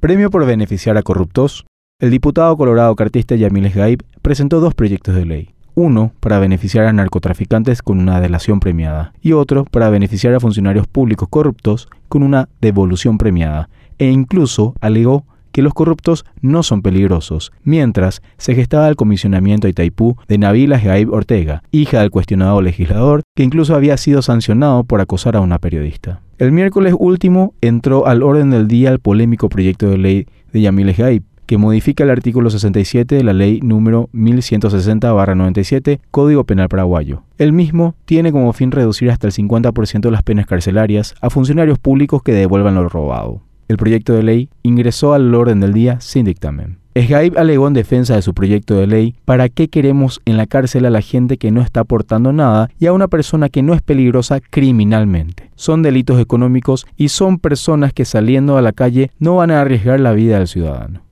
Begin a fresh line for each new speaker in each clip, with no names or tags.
Premio por beneficiar a corruptos. El diputado colorado cartista Yamiles Gaib presentó dos proyectos de ley. Uno para beneficiar a narcotraficantes con una delación premiada y otro para beneficiar a funcionarios públicos corruptos con una devolución premiada. E incluso alegó que los corruptos no son peligrosos, mientras se gestaba el comisionamiento a Itaipú de Nabila Gaib Ortega, hija del cuestionado legislador, que incluso había sido sancionado por acosar a una periodista. El miércoles último entró al orden del día el polémico proyecto de ley de Yamiles Gaib, que modifica el artículo 67 de la ley número 1160-97, Código Penal Paraguayo. El mismo tiene como fin reducir hasta el 50% las penas carcelarias a funcionarios públicos que devuelvan lo robado. El proyecto de ley ingresó al orden del día sin dictamen. Esgaib alegó en defensa de su proyecto de ley para qué queremos en la cárcel a la gente que no está aportando nada y a una persona que no es peligrosa criminalmente. Son delitos económicos y son personas que saliendo a la calle no van a arriesgar la vida del ciudadano.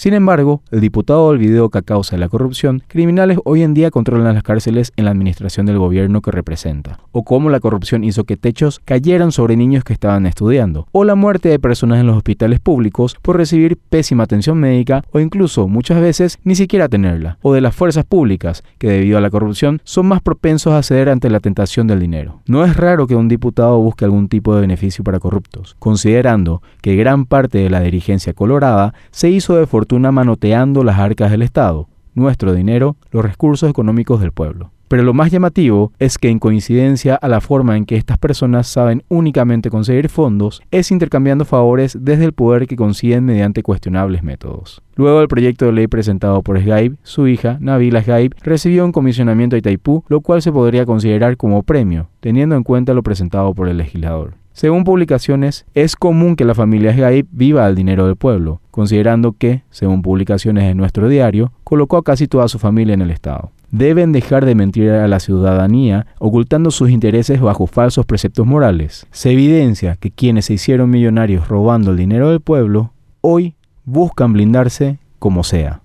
Sin embargo, el diputado olvidó que a causa de la corrupción, criminales hoy en día controlan las cárceles en la administración del gobierno que representa, o cómo la corrupción hizo que techos cayeran sobre niños que estaban estudiando, o la muerte de personas en los hospitales públicos por recibir pésima atención médica o incluso muchas veces ni siquiera tenerla, o de las fuerzas públicas, que debido a la corrupción son más propensos a ceder ante la tentación del dinero. No es raro que un diputado busque algún tipo de beneficio para corruptos, considerando que gran parte de la dirigencia colorada se hizo de fortuna manoteando las arcas del Estado, nuestro dinero, los recursos económicos del pueblo. Pero lo más llamativo es que en coincidencia a la forma en que estas personas saben únicamente conseguir fondos, es intercambiando favores desde el poder que consiguen mediante cuestionables métodos. Luego del proyecto de ley presentado por Sgaib, su hija, Nabila Sgaib, recibió un comisionamiento a Itaipú, lo cual se podría considerar como premio, teniendo en cuenta lo presentado por el legislador. Según publicaciones, es común que la familia Gaib viva al dinero del pueblo, considerando que, según publicaciones de nuestro diario, colocó a casi toda su familia en el Estado. Deben dejar de mentir a la ciudadanía ocultando sus intereses bajo falsos preceptos morales. Se evidencia que quienes se hicieron millonarios robando el dinero del pueblo, hoy buscan blindarse como sea.